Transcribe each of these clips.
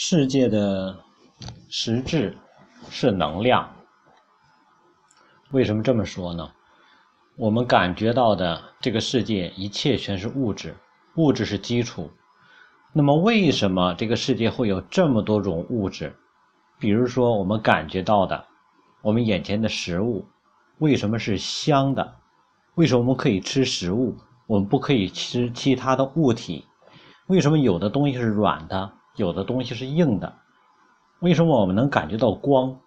世界的实质是能量。为什么这么说呢？我们感觉到的这个世界，一切全是物质，物质是基础。那么，为什么这个世界会有这么多种物质？比如说，我们感觉到的，我们眼前的食物，为什么是香的？为什么我们可以吃食物，我们不可以吃其他的物体？为什么有的东西是软的？有的东西是硬的，为什么我们能感觉到光，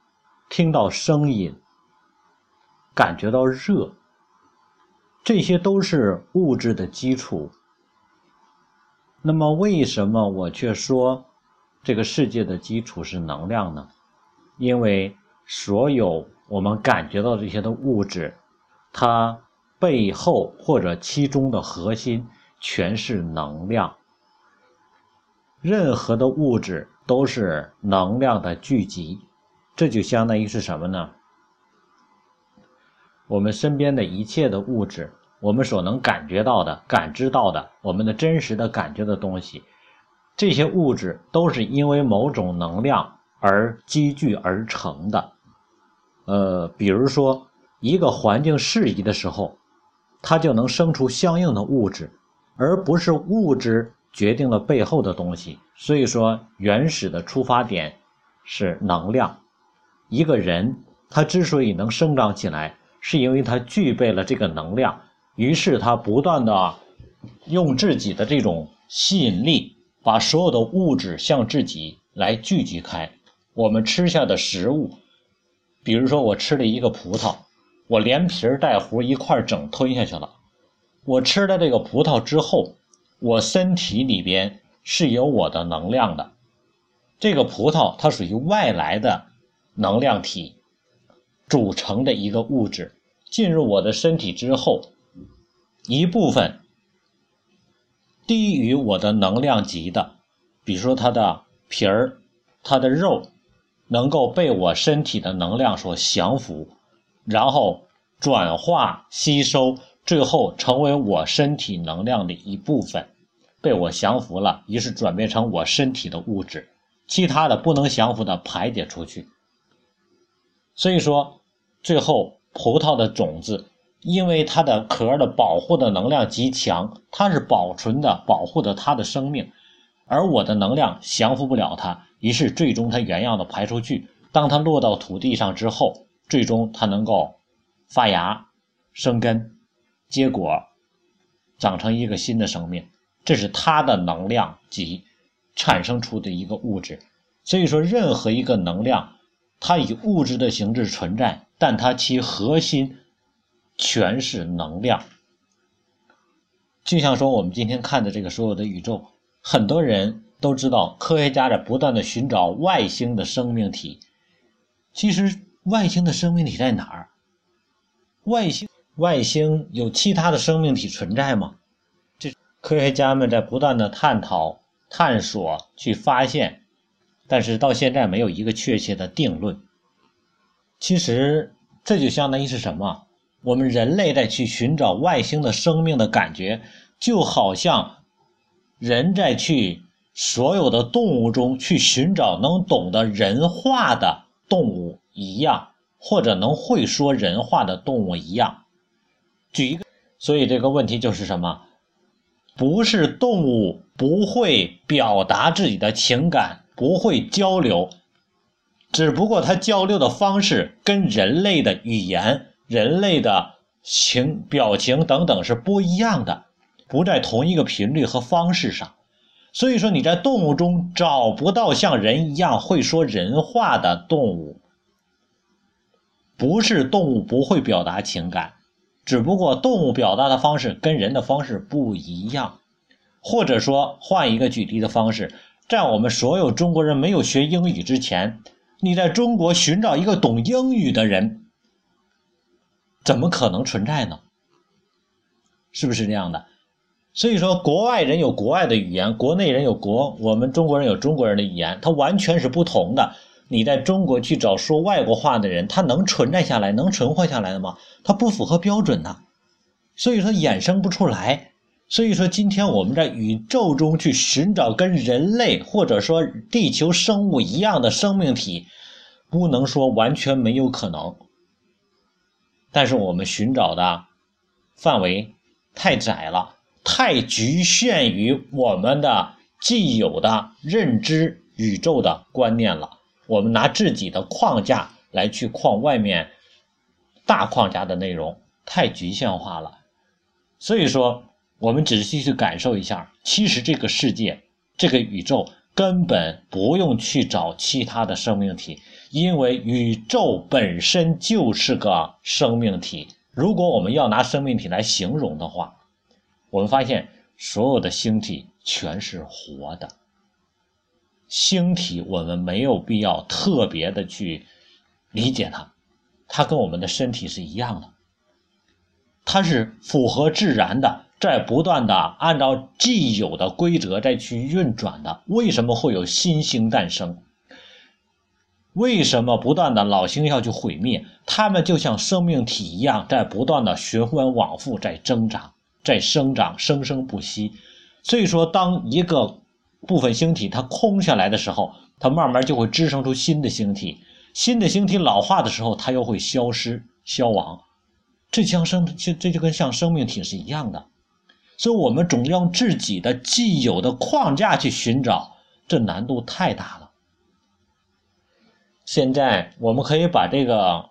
听到声音，感觉到热？这些都是物质的基础。那么，为什么我却说这个世界的基础是能量呢？因为所有我们感觉到这些的物质，它背后或者其中的核心全是能量。任何的物质都是能量的聚集，这就相当于是什么呢？我们身边的一切的物质，我们所能感觉到的、感知到的，我们的真实的感觉的东西，这些物质都是因为某种能量而积聚而成的。呃，比如说一个环境适宜的时候，它就能生出相应的物质，而不是物质。决定了背后的东西，所以说原始的出发点是能量。一个人他之所以能生长起来，是因为他具备了这个能量，于是他不断的用自己的这种吸引力，把所有的物质向自己来聚集开。我们吃下的食物，比如说我吃了一个葡萄，我连皮带核一块整吞下去了。我吃了这个葡萄之后。我身体里边是有我的能量的，这个葡萄它属于外来的能量体组成的一个物质，进入我的身体之后，一部分低于我的能量级的，比如说它的皮儿、它的肉，能够被我身体的能量所降服，然后转化吸收。最后成为我身体能量的一部分，被我降服了，于是转变成我身体的物质，其他的不能降服的排解出去。所以说，最后葡萄的种子，因为它的壳的保护的能量极强，它是保存的、保护的它的生命，而我的能量降服不了它，于是最终它原样的排出去。当它落到土地上之后，最终它能够发芽、生根。结果长成一个新的生命，这是它的能量及产生出的一个物质。所以说，任何一个能量，它以物质的形式存在，但它其核心全是能量。就像说我们今天看的这个所有的宇宙，很多人都知道，科学家在不断的寻找外星的生命体。其实，外星的生命体在哪儿？外星。外星有其他的生命体存在吗？这科学家们在不断的探讨、探索、去发现，但是到现在没有一个确切的定论。其实这就相当于是什么？我们人类在去寻找外星的生命的感觉，就好像人在去所有的动物中去寻找能懂得人话的动物一样，或者能会说人话的动物一样。举一个，所以这个问题就是什么？不是动物不会表达自己的情感，不会交流，只不过它交流的方式跟人类的语言、人类的情表情等等是不一样的，不在同一个频率和方式上。所以说你在动物中找不到像人一样会说人话的动物，不是动物不会表达情感。只不过动物表达的方式跟人的方式不一样，或者说换一个举例的方式，在我们所有中国人没有学英语之前，你在中国寻找一个懂英语的人，怎么可能存在呢？是不是这样的？所以说，国外人有国外的语言，国内人有国我们中国人有中国人的语言，它完全是不同的。你在中国去找说外国话的人，他能存在下来、能存活下来的吗？他不符合标准呐，所以说衍生不出来。所以说，今天我们在宇宙中去寻找跟人类或者说地球生物一样的生命体，不能说完全没有可能。但是我们寻找的范围太窄了，太局限于我们的既有的认知宇宙的观念了。我们拿自己的框架来去框外面大框架的内容，太局限化了。所以说。我们仔细去感受一下，其实这个世界、这个宇宙根本不用去找其他的生命体，因为宇宙本身就是个生命体。如果我们要拿生命体来形容的话，我们发现所有的星体全是活的。星体我们没有必要特别的去理解它，它跟我们的身体是一样的，它是符合自然的。在不断的按照既有的规则再去运转的，为什么会有新星诞生？为什么不断的老星要去毁灭？它们就像生命体一样，在不断的循环往复，在增长，在生长，生生不息。所以说，当一个部分星体它空下来的时候，它慢慢就会滋生出新的星体。新的星体老化的时候，它又会消失消亡。这像生，这这就跟像生命体是一样的。所以我们总用自己的既有的框架去寻找，这难度太大了。现在我们可以把这个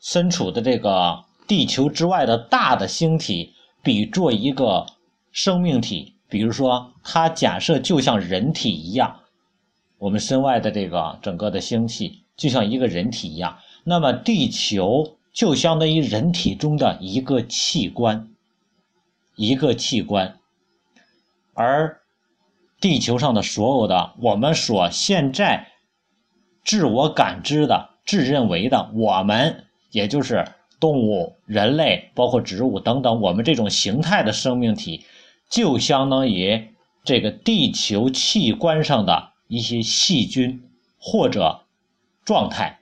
身处的这个地球之外的大的星体比作一个生命体，比如说它假设就像人体一样，我们身外的这个整个的星系就像一个人体一样，那么地球就相当于人体中的一个器官。一个器官，而地球上的所有的我们所现在自我感知的、自认为的我们，也就是动物、人类，包括植物等等，我们这种形态的生命体，就相当于这个地球器官上的一些细菌或者状态。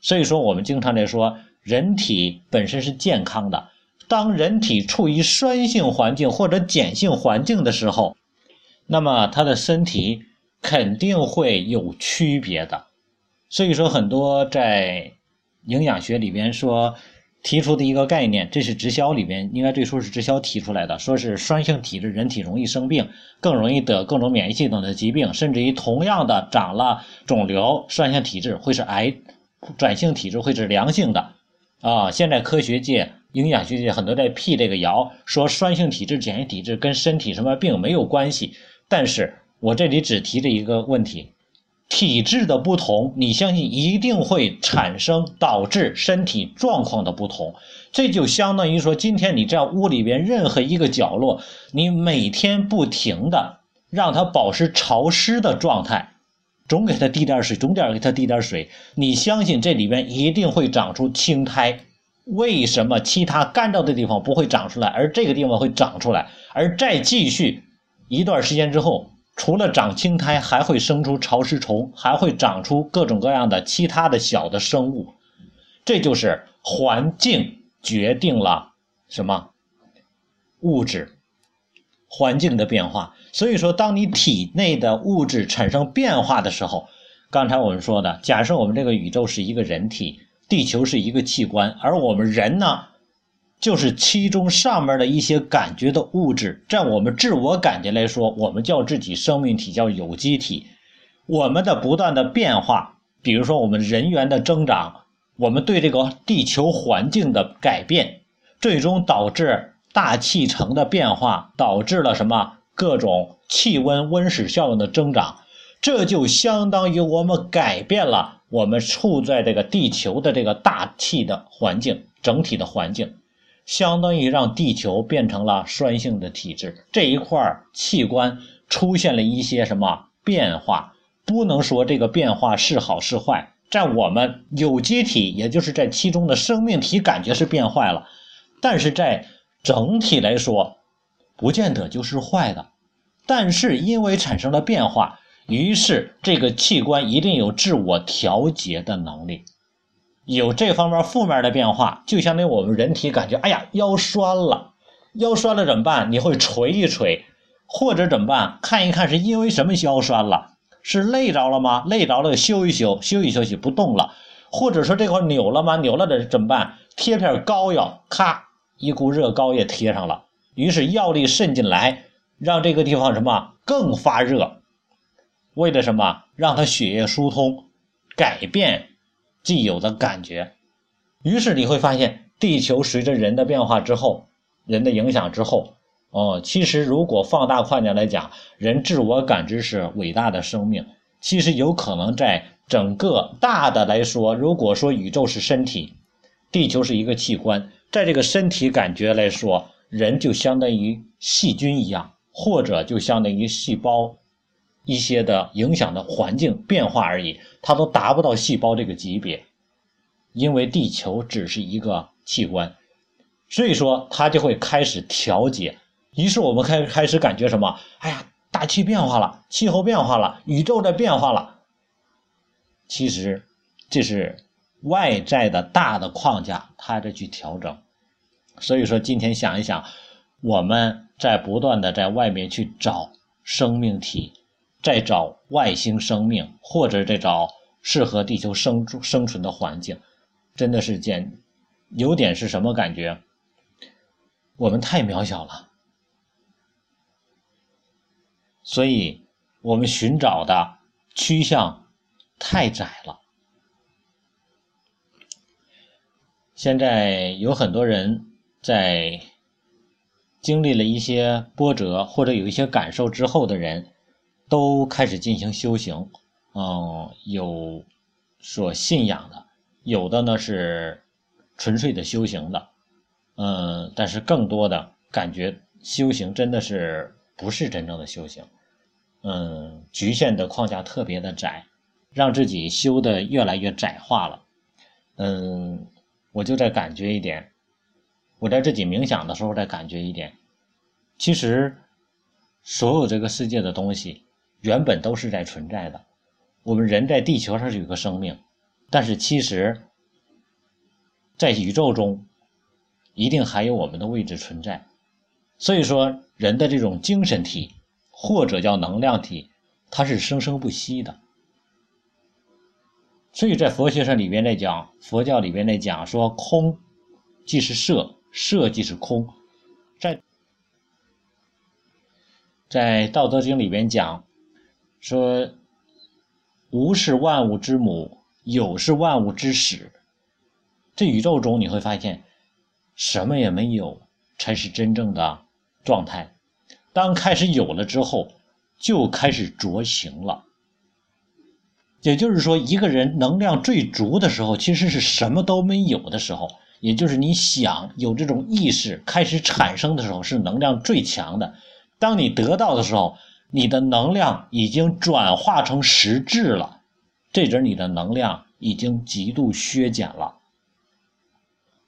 所以说，我们经常在说，人体本身是健康的。当人体处于酸性环境或者碱性环境的时候，那么他的身体肯定会有区别的。所以说，很多在营养学里边说提出的一个概念，这是直销里边应该最初是直销提出来的，说是酸性体质人体容易生病，更容易得各种免疫系统的疾病，甚至于同样的长了肿瘤，酸性体质会是癌，转性体质会是良性的。啊，现在科学界。营养学界很多在辟这个谣，说酸性体质、碱性体质跟身体什么病没有关系。但是我这里只提这一个问题：体质的不同，你相信一定会产生导致身体状况的不同。这就相当于说，今天你在屋里边任何一个角落，你每天不停的让它保持潮湿的状态，总给它滴点水，总点给它滴点水，你相信这里边一定会长出青苔。为什么其他干燥的地方不会长出来，而这个地方会长出来？而再继续一段时间之后，除了长青苔，还会生出潮湿虫，还会长出各种各样的其他的小的生物。这就是环境决定了什么物质环境的变化。所以说，当你体内的物质产生变化的时候，刚才我们说的，假设我们这个宇宙是一个人体。地球是一个器官，而我们人呢，就是其中上面的一些感觉的物质。在我们自我感觉来说，我们叫自己生命体，叫有机体。我们的不断的变化，比如说我们人员的增长，我们对这个地球环境的改变，最终导致大气层的变化，导致了什么？各种气温、温室效应的增长。这就相当于我们改变了。我们处在这个地球的这个大气的环境，整体的环境，相当于让地球变成了酸性的体质。这一块器官出现了一些什么变化？不能说这个变化是好是坏。在我们有机体，也就是在其中的生命体，感觉是变坏了，但是在整体来说，不见得就是坏的。但是因为产生了变化。于是，这个器官一定有自我调节的能力，有这方面负面的变化，就相当于我们人体感觉，哎呀，腰酸了，腰酸了怎么办？你会捶一捶，或者怎么办？看一看是因为什么腰酸了？是累着了吗？累着了休一休，休息休息不动了，或者说这块扭了吗？扭了的怎么办？贴片膏药，咔，一股热膏也贴上了，于是药力渗进来，让这个地方什么更发热？为了什么？让它血液疏通，改变既有的感觉。于是你会发现，地球随着人的变化之后，人的影响之后，哦，其实如果放大框架来讲，人自我感知是伟大的生命。其实有可能在整个大的来说，如果说宇宙是身体，地球是一个器官，在这个身体感觉来说，人就相当于细菌一样，或者就相当于细胞。一些的影响的环境变化而已，它都达不到细胞这个级别，因为地球只是一个器官，所以说它就会开始调节。于是我们开开始感觉什么？哎呀，大气变化了，气候变化了，宇宙在变化了。其实这是外在的大的框架，它在去调整。所以说今天想一想，我们在不断的在外面去找生命体。在找外星生命，或者在找适合地球生生存的环境，真的是简有点是什么感觉？我们太渺小了，所以我们寻找的趋向太窄了。现在有很多人在经历了一些波折或者有一些感受之后的人。都开始进行修行，嗯，有所信仰的，有的呢是纯粹的修行的，嗯，但是更多的感觉修行真的是不是真正的修行，嗯，局限的框架特别的窄，让自己修的越来越窄化了，嗯，我就在感觉一点，我在自己冥想的时候在感觉一点，其实所有这个世界的东西。原本都是在存在的，我们人在地球上是有个生命，但是其实，在宇宙中，一定还有我们的位置存在。所以说，人的这种精神体或者叫能量体，它是生生不息的。所以在佛学上里边来讲，佛教里边来讲说，空即是色，色即是空。在在《道德经》里边讲。说，无是万物之母，有是万物之始。这宇宙中你会发现，什么也没有才是真正的状态。当开始有了之后，就开始着形了。也就是说，一个人能量最足的时候，其实是什么都没有的时候。也就是你想有这种意识开始产生的时候，是能量最强的。当你得到的时候。你的能量已经转化成实质了，这阵你的能量已经极度削减了。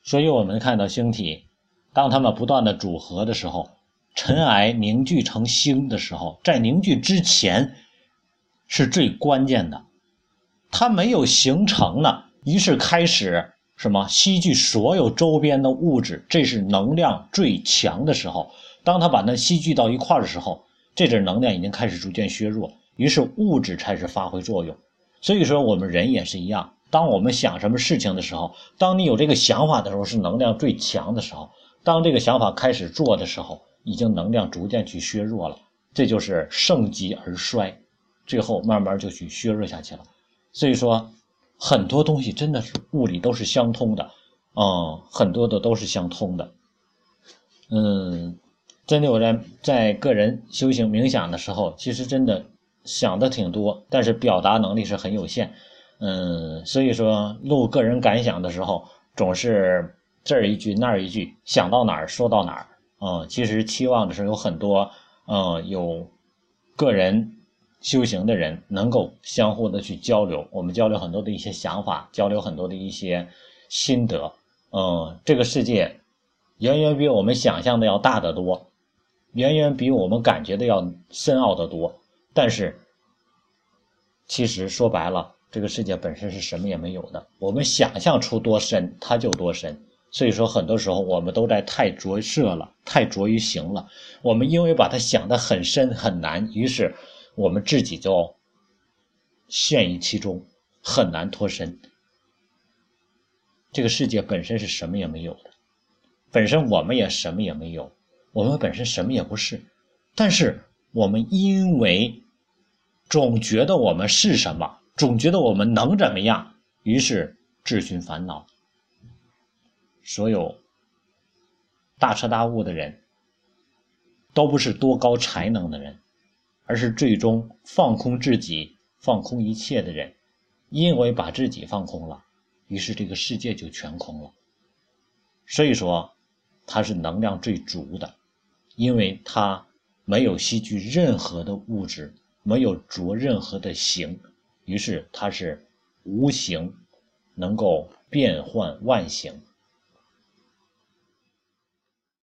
所以，我们看到星体，当它们不断的组合的时候，尘埃凝聚成星的时候，在凝聚之前是最关键的。它没有形成呢，于是开始什么吸聚所有周边的物质，这是能量最强的时候。当它把它吸聚到一块的时候。这阵能量已经开始逐渐削弱，于是物质开始发挥作用。所以说，我们人也是一样。当我们想什么事情的时候，当你有这个想法的时候，是能量最强的时候。当这个想法开始做的时候，已经能量逐渐去削弱了。这就是盛极而衰，最后慢慢就去削弱下去了。所以说，很多东西真的是物理都是相通的，嗯，很多的都是相通的，嗯。真的，我在在个人修行冥想的时候，其实真的想的挺多，但是表达能力是很有限。嗯，所以说录个人感想的时候，总是这儿一句那儿一句，想到哪儿说到哪儿。嗯，其实期望的是有很多，嗯，有个人修行的人能够相互的去交流，我们交流很多的一些想法，交流很多的一些心得。嗯，这个世界远远比我们想象的要大得多。远远比我们感觉的要深奥得多，但是其实说白了，这个世界本身是什么也没有的。我们想象出多深，它就多深。所以说，很多时候我们都在太着色了，太着于形了。我们因为把它想得很深很难，于是我们自己就陷于其中，很难脱身。这个世界本身是什么也没有的，本身我们也什么也没有，我们本身什么也不是。但是我们因为总觉得我们是什么，总觉得我们能怎么样，于是自寻烦恼。所有大彻大悟的人，都不是多高才能的人，而是最终放空自己、放空一切的人。因为把自己放空了，于是这个世界就全空了。所以说，他是能量最足的，因为它没有吸聚任何的物质，没有着任何的形，于是它是无形，能够变换万形。